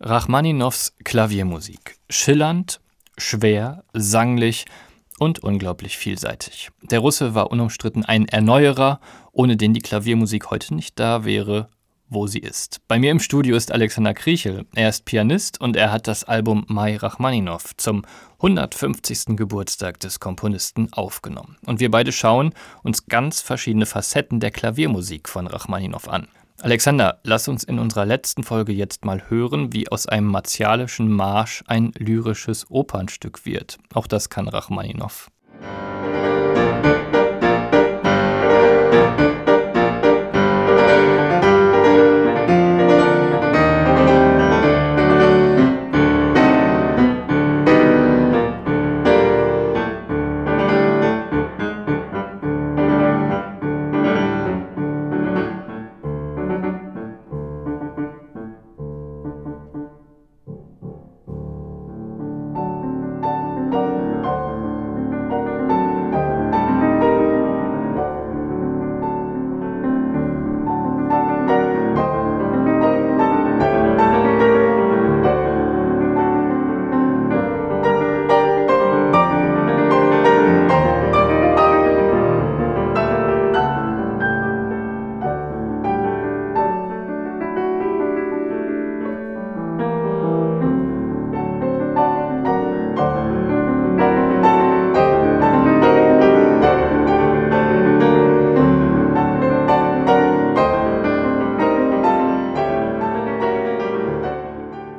Rachmaninows Klaviermusik. Schillernd, schwer, sanglich und unglaublich vielseitig. Der Russe war unumstritten ein Erneuerer, ohne den die Klaviermusik heute nicht da wäre, wo sie ist. Bei mir im Studio ist Alexander Kriechel. Er ist Pianist und er hat das Album Mai Rachmaninow zum 150. Geburtstag des Komponisten aufgenommen. Und wir beide schauen uns ganz verschiedene Facetten der Klaviermusik von Rachmaninow an. Alexander, lass uns in unserer letzten Folge jetzt mal hören, wie aus einem martialischen Marsch ein lyrisches Opernstück wird. Auch das kann Rachmaninow.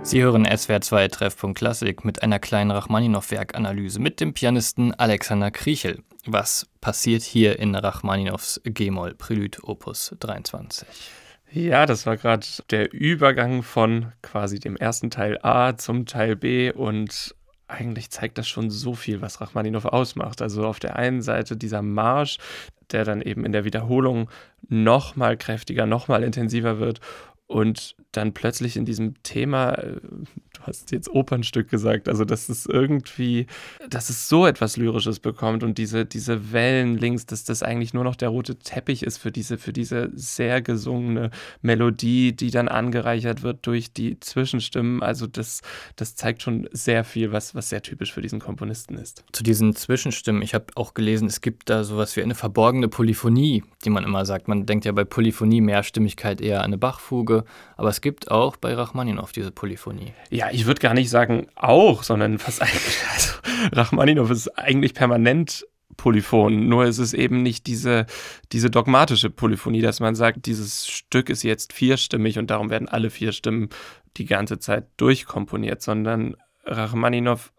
Sie hören SWR 2 Treffpunkt Klassik mit einer kleinen Rachmaninow-Werkanalyse mit dem Pianisten Alexander Kriechel. Was passiert hier in Rachmaninows G-Moll Prelude Opus 23? Ja, das war gerade der Übergang von quasi dem ersten Teil A zum Teil B und eigentlich zeigt das schon so viel, was Rachmaninow ausmacht. Also auf der einen Seite dieser Marsch, der dann eben in der Wiederholung noch mal kräftiger, noch mal intensiver wird und dann plötzlich in diesem Thema, äh, du hast jetzt Opernstück gesagt, also dass es irgendwie, dass es so etwas Lyrisches bekommt und diese, diese Wellen links, dass das eigentlich nur noch der rote Teppich ist für diese, für diese sehr gesungene Melodie, die dann angereichert wird durch die Zwischenstimmen. Also das, das zeigt schon sehr viel, was, was sehr typisch für diesen Komponisten ist. Zu diesen Zwischenstimmen, ich habe auch gelesen, es gibt da sowas wie eine verborgene Polyphonie, die man immer sagt. Man denkt ja bei Polyphonie Mehrstimmigkeit eher an eine Bachfuge, aber es gibt auch bei Rachmaninow diese Polyphonie. Ja, ich würde gar nicht sagen auch, sondern fast eigentlich, also Rachmaninow ist eigentlich permanent Polyphon, nur ist es eben nicht diese, diese dogmatische Polyphonie, dass man sagt, dieses Stück ist jetzt vierstimmig und darum werden alle vier Stimmen die ganze Zeit durchkomponiert, sondern Rachmaninow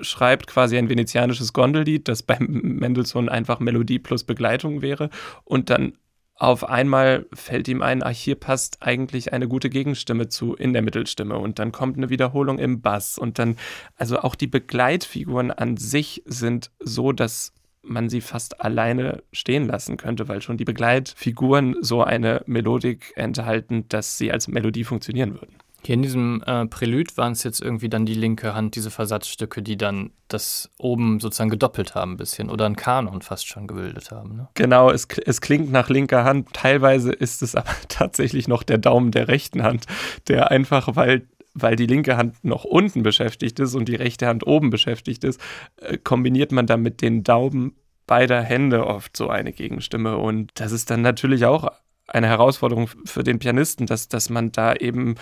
schreibt quasi ein venezianisches Gondellied, das beim Mendelssohn einfach Melodie plus Begleitung wäre und dann auf einmal fällt ihm ein, ach, hier passt eigentlich eine gute Gegenstimme zu in der Mittelstimme und dann kommt eine Wiederholung im Bass und dann, also auch die Begleitfiguren an sich sind so, dass man sie fast alleine stehen lassen könnte, weil schon die Begleitfiguren so eine Melodik enthalten, dass sie als Melodie funktionieren würden. Hier in diesem äh, Prälude waren es jetzt irgendwie dann die linke Hand, diese Versatzstücke, die dann das oben sozusagen gedoppelt haben ein bisschen oder ein Kanon fast schon gebildet haben. Ne? Genau, es, es klingt nach linker Hand. Teilweise ist es aber tatsächlich noch der Daumen der rechten Hand, der einfach, weil weil die linke Hand noch unten beschäftigt ist und die rechte Hand oben beschäftigt ist, äh, kombiniert man dann mit den Daumen beider Hände oft so eine Gegenstimme. Und das ist dann natürlich auch eine Herausforderung für den Pianisten, dass, dass man da eben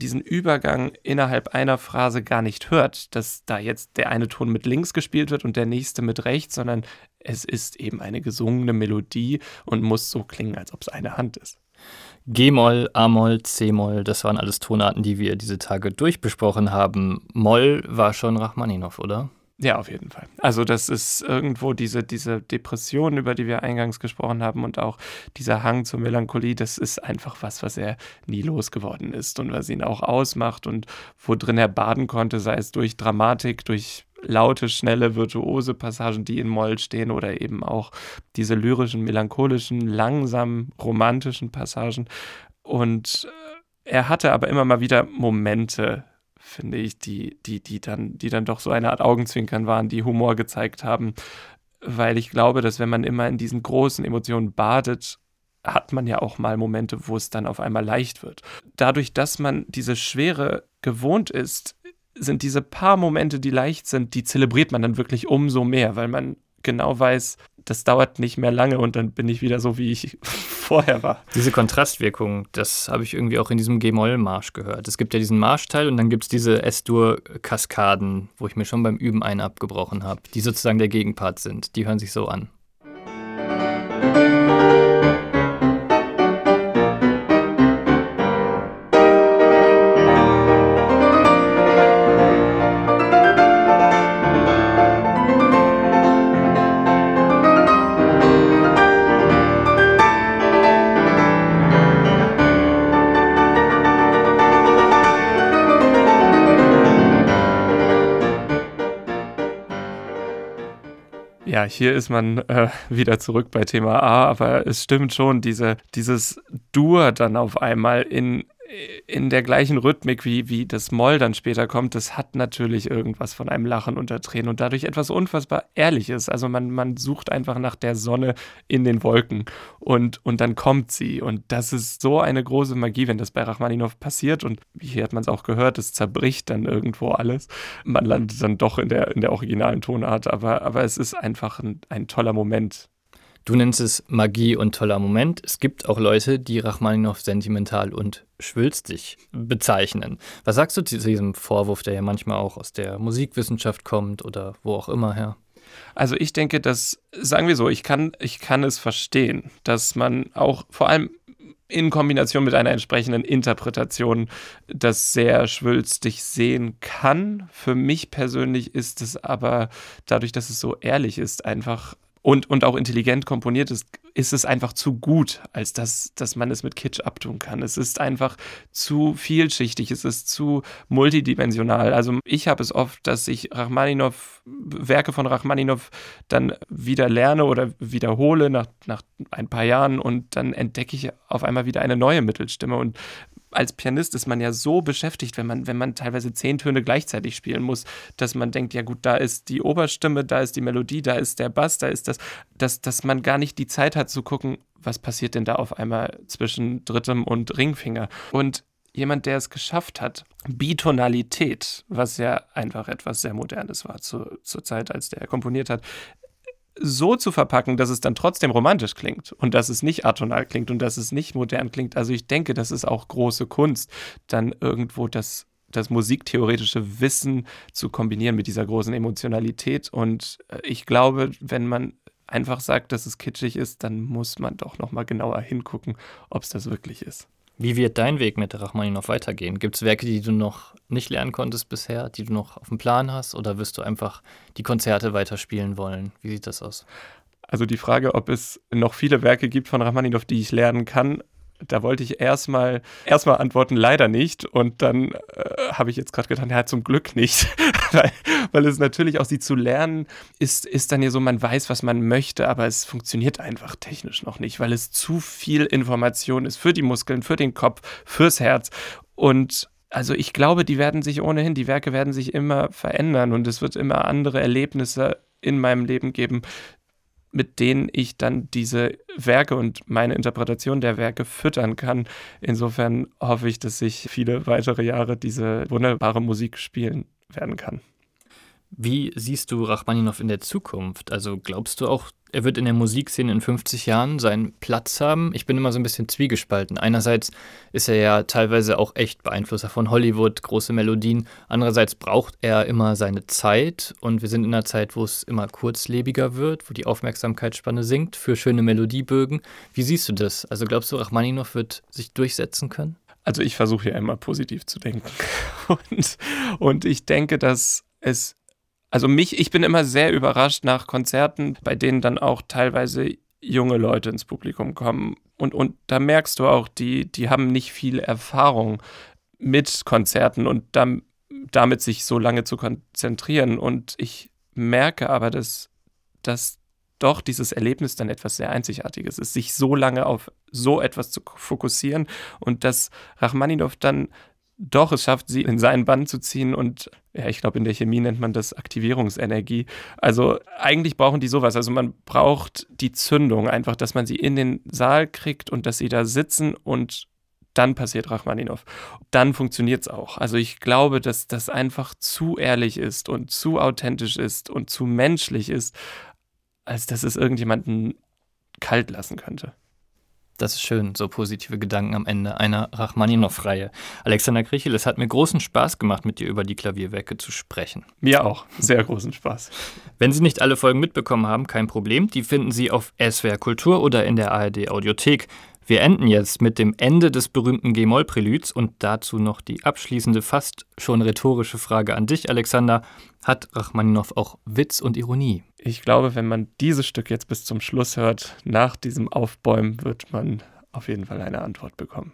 diesen Übergang innerhalb einer Phrase gar nicht hört, dass da jetzt der eine Ton mit links gespielt wird und der nächste mit rechts, sondern es ist eben eine gesungene Melodie und muss so klingen, als ob es eine Hand ist. G-Moll, A-Moll, C-Moll, das waren alles Tonarten, die wir diese Tage durchbesprochen haben. Moll war schon Rachmaninow, oder? Ja, auf jeden Fall. Also das ist irgendwo diese, diese Depression, über die wir eingangs gesprochen haben und auch dieser Hang zur Melancholie, das ist einfach was, was er nie losgeworden ist und was ihn auch ausmacht und wo drin er baden konnte, sei es durch Dramatik, durch laute, schnelle, virtuose Passagen, die in Moll stehen oder eben auch diese lyrischen, melancholischen, langsamen, romantischen Passagen. Und äh, er hatte aber immer mal wieder Momente, finde ich, die, die, die dann, die dann doch so eine Art Augenzwinkern waren, die Humor gezeigt haben. Weil ich glaube, dass wenn man immer in diesen großen Emotionen badet, hat man ja auch mal Momente, wo es dann auf einmal leicht wird. Dadurch, dass man diese Schwere gewohnt ist, sind diese paar Momente, die leicht sind, die zelebriert man dann wirklich umso mehr, weil man genau weiß, das dauert nicht mehr lange und dann bin ich wieder so, wie ich vorher war. Diese Kontrastwirkung, das habe ich irgendwie auch in diesem G-Moll-Marsch gehört. Es gibt ja diesen Marschteil und dann gibt es diese S-Dur-Kaskaden, wo ich mir schon beim Üben einen abgebrochen habe, die sozusagen der Gegenpart sind. Die hören sich so an. Ja, hier ist man äh, wieder zurück bei Thema A, aber es stimmt schon, diese, dieses Dur dann auf einmal in in der gleichen Rhythmik, wie, wie das Moll dann später kommt, das hat natürlich irgendwas von einem Lachen unter Tränen und dadurch etwas unfassbar Ehrliches. Also man, man sucht einfach nach der Sonne in den Wolken und, und dann kommt sie. Und das ist so eine große Magie, wenn das bei Rachmaninow passiert. Und hier hat man es auch gehört, es zerbricht dann irgendwo alles. Man landet dann doch in der, in der originalen Tonart, aber, aber es ist einfach ein, ein toller Moment. Du nennst es Magie und toller Moment. Es gibt auch Leute, die Rachmaninow sentimental und schwülstig bezeichnen. Was sagst du zu diesem Vorwurf, der ja manchmal auch aus der Musikwissenschaft kommt oder wo auch immer her? Also ich denke, dass, sagen wir so, ich kann, ich kann es verstehen, dass man auch vor allem in Kombination mit einer entsprechenden Interpretation das sehr schwülstig sehen kann. Für mich persönlich ist es aber dadurch, dass es so ehrlich ist, einfach und, und auch intelligent komponiert ist, ist es einfach zu gut, als dass, dass man es mit Kitsch abtun kann. Es ist einfach zu vielschichtig, es ist zu multidimensional. Also ich habe es oft, dass ich Rachmaninow, Werke von Rachmaninow dann wieder lerne oder wiederhole nach, nach ein paar Jahren und dann entdecke ich auf einmal wieder eine neue Mittelstimme und als Pianist ist man ja so beschäftigt, wenn man, wenn man teilweise zehn Töne gleichzeitig spielen muss, dass man denkt, ja gut, da ist die Oberstimme, da ist die Melodie, da ist der Bass, da ist das, dass, dass man gar nicht die Zeit hat zu gucken, was passiert denn da auf einmal zwischen drittem und Ringfinger. Und jemand, der es geschafft hat, Bitonalität, was ja einfach etwas sehr Modernes war zu, zur Zeit, als der komponiert hat, so zu verpacken, dass es dann trotzdem romantisch klingt und dass es nicht atonal klingt und dass es nicht modern klingt. Also ich denke, das ist auch große Kunst, dann irgendwo das das musiktheoretische Wissen zu kombinieren mit dieser großen Emotionalität. Und äh, ich glaube, wenn man einfach sagt, dass es kitschig ist, dann muss man doch noch mal genauer hingucken, ob es das wirklich ist. Wie wird dein Weg mit Rachmaninow weitergehen? Gibt es Werke, die du noch nicht lernen konntest bisher, die du noch auf dem Plan hast? Oder wirst du einfach die Konzerte weiterspielen wollen? Wie sieht das aus? Also die Frage, ob es noch viele Werke gibt von Rachmaninow, die ich lernen kann, da wollte ich erstmal erstmal antworten, leider nicht. Und dann äh, habe ich jetzt gerade gedacht, ja, zum Glück nicht. weil, weil es natürlich auch sie zu lernen ist, ist dann ja so, man weiß, was man möchte, aber es funktioniert einfach technisch noch nicht, weil es zu viel Information ist für die Muskeln, für den Kopf, fürs Herz. Und also ich glaube, die werden sich ohnehin, die Werke werden sich immer verändern und es wird immer andere Erlebnisse in meinem Leben geben, mit denen ich dann diese Werke und meine Interpretation der Werke füttern kann. Insofern hoffe ich, dass ich viele weitere Jahre diese wunderbare Musik spielen werden kann. Wie siehst du Rachmaninow in der Zukunft? Also glaubst du auch, er wird in der Musikszene in 50 Jahren seinen Platz haben? Ich bin immer so ein bisschen zwiegespalten. Einerseits ist er ja teilweise auch echt Beeinflusser von Hollywood, große Melodien. Andererseits braucht er immer seine Zeit und wir sind in einer Zeit, wo es immer kurzlebiger wird, wo die Aufmerksamkeitsspanne sinkt für schöne Melodiebögen. Wie siehst du das? Also glaubst du, Rachmaninow wird sich durchsetzen können? Also ich versuche ja immer positiv zu denken. Und, und ich denke, dass es also mich, ich bin immer sehr überrascht nach Konzerten, bei denen dann auch teilweise junge Leute ins Publikum kommen. Und, und da merkst du auch, die, die haben nicht viel Erfahrung mit Konzerten und dann, damit sich so lange zu konzentrieren. Und ich merke aber, dass, dass doch dieses Erlebnis dann etwas sehr Einzigartiges ist, sich so lange auf so etwas zu fokussieren und dass Rachmaninow dann doch es schafft, sie in seinen Bann zu ziehen und ja, ich glaube, in der Chemie nennt man das Aktivierungsenergie. Also eigentlich brauchen die sowas. Also man braucht die Zündung, einfach, dass man sie in den Saal kriegt und dass sie da sitzen und dann passiert Rachmaninov. Dann funktioniert es auch. Also ich glaube, dass das einfach zu ehrlich ist und zu authentisch ist und zu menschlich ist, als dass es irgendjemanden kalt lassen könnte. Das ist schön, so positive Gedanken am Ende einer Rachmaninow-Reihe. Alexander Krichel, es hat mir großen Spaß gemacht, mit dir über die Klavierwerke zu sprechen. Mir auch, sehr großen Spaß. Wenn Sie nicht alle Folgen mitbekommen haben, kein Problem, die finden Sie auf SWR Kultur oder in der ARD Audiothek. Wir enden jetzt mit dem Ende des berühmten G-Moll-Preluds und dazu noch die abschließende, fast schon rhetorische Frage an dich, Alexander. Hat Rachmaninow auch Witz und Ironie? Ich glaube, wenn man dieses Stück jetzt bis zum Schluss hört, nach diesem Aufbäumen, wird man auf jeden Fall eine Antwort bekommen.